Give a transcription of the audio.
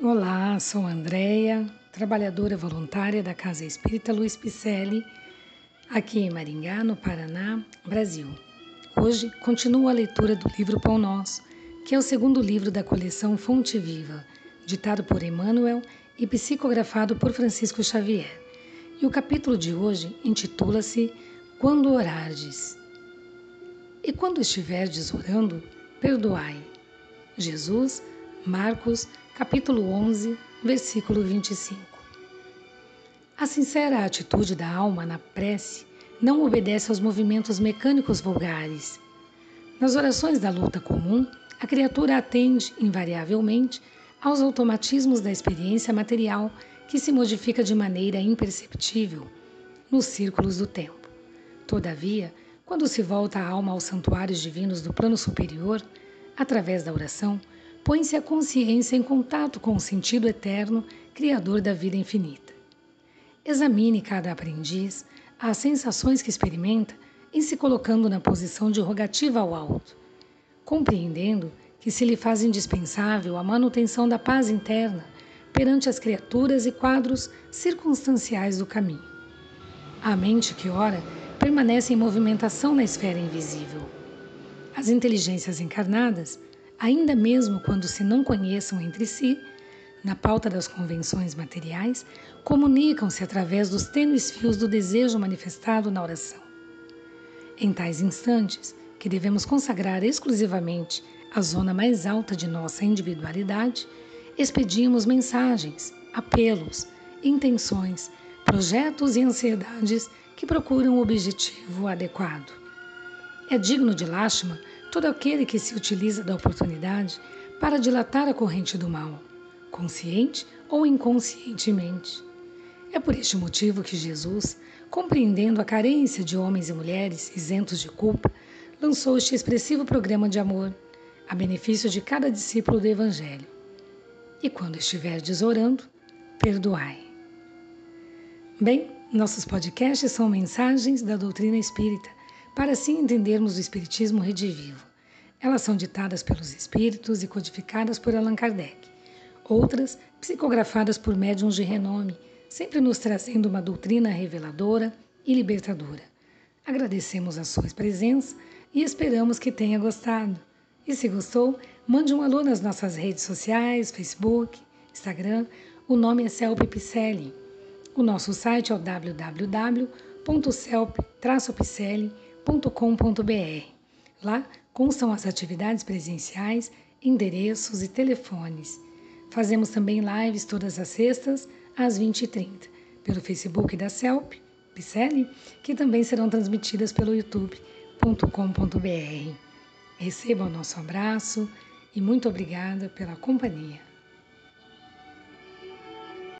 Olá, sou Andréia, trabalhadora voluntária da Casa Espírita Luiz Picelli, aqui em Maringá, no Paraná, Brasil. Hoje continuo a leitura do livro Pão Nosso, que é o segundo livro da coleção Fonte Viva, ditado por Emmanuel e psicografado por Francisco Xavier. E o capítulo de hoje intitula-se Quando Orardes. E quando estiverdes orando, perdoai. Jesus, Marcos capítulo 11, versículo 25. A sincera atitude da alma na prece não obedece aos movimentos mecânicos vulgares. Nas orações da luta comum, a criatura atende, invariavelmente, aos automatismos da experiência material que se modifica de maneira imperceptível nos círculos do tempo. Todavia, quando se volta a alma aos santuários divinos do plano superior, através da oração, põe-se a consciência em contato com o sentido eterno, criador da vida infinita. Examine cada aprendiz as sensações que experimenta em se colocando na posição de rogativa ao alto, compreendendo que se lhe faz indispensável a manutenção da paz interna perante as criaturas e quadros circunstanciais do caminho. A mente que ora permanece em movimentação na esfera invisível. As inteligências encarnadas ainda mesmo quando se não conheçam entre si, na pauta das convenções materiais, comunicam-se através dos tênues fios do desejo manifestado na oração. Em tais instantes, que devemos consagrar exclusivamente a zona mais alta de nossa individualidade, expedimos mensagens, apelos, intenções, projetos e ansiedades que procuram o objetivo adequado. É digno de lástima todo aquele que se utiliza da oportunidade para dilatar a corrente do mal, consciente ou inconscientemente. É por este motivo que Jesus, compreendendo a carência de homens e mulheres isentos de culpa, lançou este expressivo programa de amor a benefício de cada discípulo do Evangelho. E quando estiverdes orando, perdoai. Bem, nossos podcasts são mensagens da doutrina espírita para assim entendermos o Espiritismo redivivo. Elas são ditadas pelos Espíritos e codificadas por Allan Kardec. Outras, psicografadas por médiums de renome, sempre nos trazendo uma doutrina reveladora e libertadora. Agradecemos a sua presença e esperamos que tenha gostado. E se gostou, mande um alô nas nossas redes sociais, Facebook, Instagram. O nome é Celpe Picelli. O nosso site é o www.celpe-picelli.com www.cultura.com.br. Lá constam as atividades presenciais, endereços e telefones. Fazemos também lives todas as sextas, às 20h30, pelo Facebook da CELP, Picelli, que também serão transmitidas pelo youtube.com.br. Receba o nosso abraço e muito obrigada pela companhia.